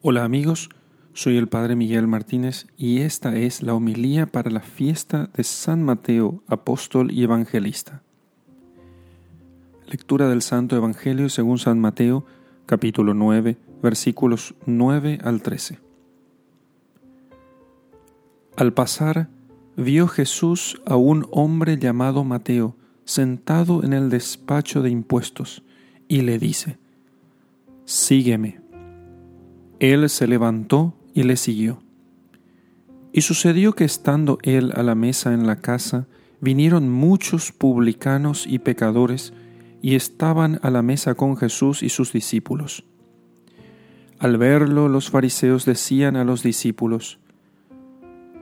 Hola amigos, soy el Padre Miguel Martínez y esta es la homilía para la fiesta de San Mateo, apóstol y evangelista. Lectura del Santo Evangelio según San Mateo, capítulo 9, versículos 9 al 13. Al pasar, vio Jesús a un hombre llamado Mateo sentado en el despacho de impuestos y le dice, Sígueme. Él se levantó y le siguió. Y sucedió que estando él a la mesa en la casa, vinieron muchos publicanos y pecadores, y estaban a la mesa con Jesús y sus discípulos. Al verlo, los fariseos decían a los discípulos,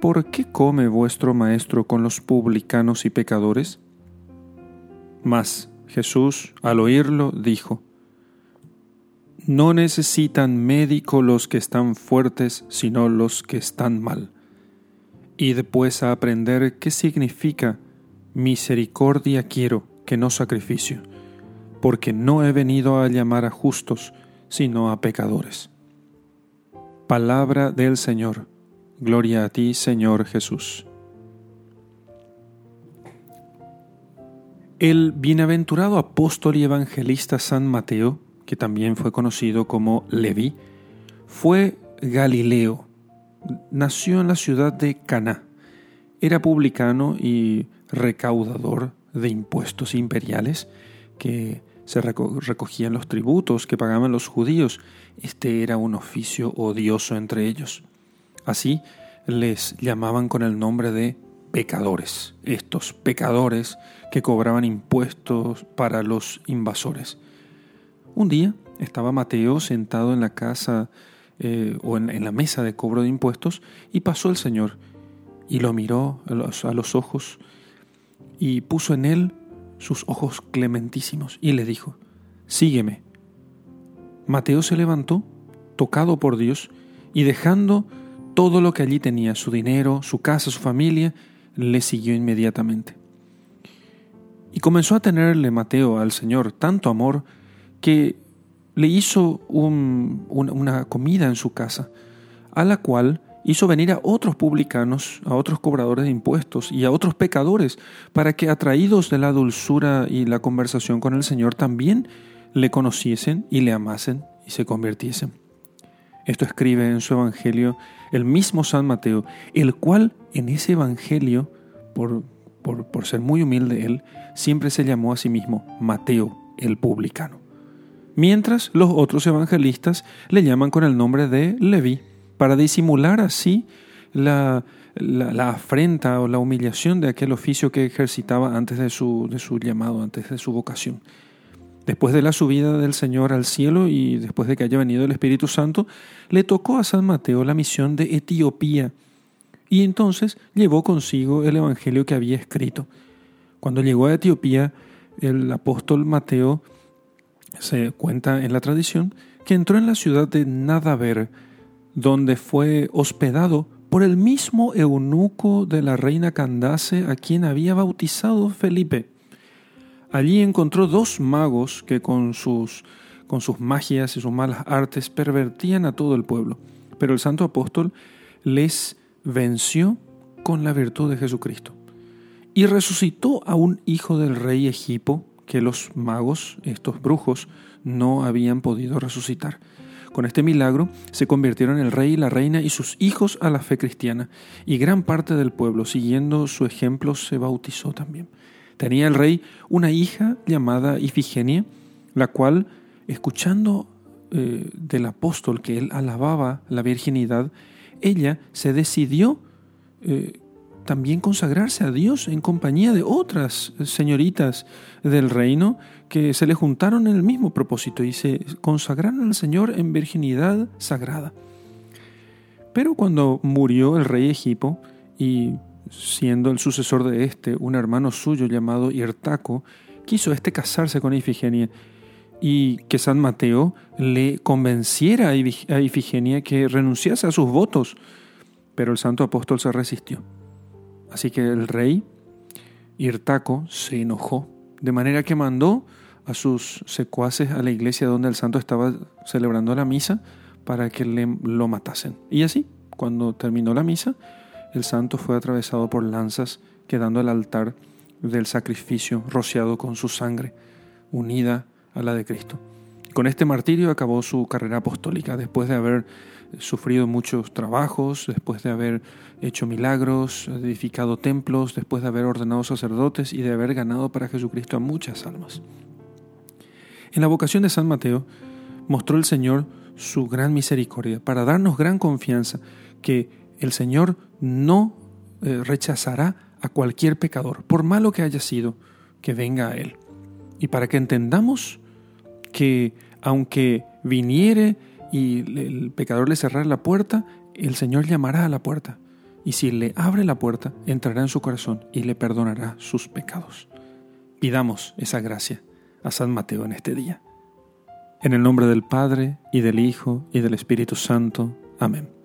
¿Por qué come vuestro maestro con los publicanos y pecadores? Mas Jesús, al oírlo, dijo, no necesitan médico los que están fuertes, sino los que están mal. Y después a aprender qué significa misericordia quiero, que no sacrificio, porque no he venido a llamar a justos, sino a pecadores. Palabra del Señor. Gloria a ti, Señor Jesús. El bienaventurado apóstol y evangelista San Mateo que también fue conocido como Leví, fue Galileo. Nació en la ciudad de Caná. Era publicano y recaudador de impuestos imperiales que se recogían los tributos que pagaban los judíos. Este era un oficio odioso entre ellos. Así les llamaban con el nombre de pecadores, estos pecadores que cobraban impuestos para los invasores. Un día estaba Mateo sentado en la casa eh, o en, la mesa de cobro de impuestos y pasó el Señor y lo miró a los, a los ojos y puso en él sus ojos clementísimos y le dijo, sígueme. Mateo se levantó, tocado por Dios, y dejando todo lo que allí tenía, su dinero, su casa, su familia, le siguió inmediatamente. Y comenzó a tenerle Mateo al Señor tanto amor que le hizo una comida en su casa, a la cual hizo venir a otros publicanos, a otros cobradores de impuestos y a otros pecadores, para que atraídos de la dulzura y la conversación con el Señor también le conociesen y le amasen y se convirtiesen. Esto escribe en su Evangelio el mismo San Mateo, el cual en ese Evangelio, por, por, por ser muy humilde él, siempre se llamó a sí mismo Mateo el publicano mientras los otros evangelistas le llaman con el nombre de Leví, para disimular así la, afrenta o la humillación de aquel oficio que ejercitaba antes de su, de su llamado, antes de su vocación. Después de la subida del Señor al cielo y después de que haya venido el Espíritu Santo, le tocó a San Mateo la misión de Etiopía y entonces llevó consigo el Evangelio que había escrito. Cuando llegó a Etiopía, el apóstol Mateo se cuenta en la tradición que entró en la ciudad de Nadaver, donde fue hospedado por el mismo eunuco de la reina Candace a quien había bautizado Felipe. Allí encontró dos magos que con sus, con sus magias y sus malas artes pervertían a todo el pueblo, pero el santo apóstol les venció con la virtud de Jesucristo y resucitó a un hijo del rey Egipo que los magos, estos brujos, no habían podido resucitar. Con este milagro se convirtieron el rey la reina y sus hijos a la fe cristiana, y gran parte del pueblo, siguiendo su ejemplo, se bautizó también. Tenía el rey una hija llamada Ifigenia, la cual, escuchando eh, del apóstol que él alababa la virginidad, ella se decidió eh, también consagrarse a Dios en compañía de otras señoritas del reino que se le juntaron en el mismo propósito y se consagraron al Señor en virginidad sagrada. Pero cuando murió el rey Egipo y siendo el sucesor de este un hermano suyo llamado Irtaco, quiso este casarse con Ifigenia y que San Mateo le convenciera a Ifigenia que renunciase a sus votos, pero el santo apóstol se resistió. Así que el rey Irtaco se enojó, de manera que mandó a sus secuaces a la iglesia donde el santo estaba celebrando la misa para que le, lo matasen. Y así, cuando terminó la misa, el santo fue atravesado por lanzas, quedando el altar del sacrificio rociado con su sangre, unida a la de Cristo. Con este martirio acabó su carrera apostólica, después de haber sufrido muchos trabajos, después de haber hecho milagros, edificado templos, después de haber ordenado sacerdotes y de haber ganado para Jesucristo a muchas almas. En la vocación de San Mateo mostró el Señor su gran misericordia para darnos gran confianza que el Señor no eh, rechazará a cualquier pecador, por malo que haya sido, que venga a Él. Y para que entendamos que aunque viniere y el pecador le cerrara la puerta, el Señor llamará a la puerta. Y si le abre la puerta, entrará en su corazón y le perdonará sus pecados. Pidamos esa gracia a San Mateo en este día. En el nombre del Padre, y del Hijo, y del Espíritu Santo. Amén.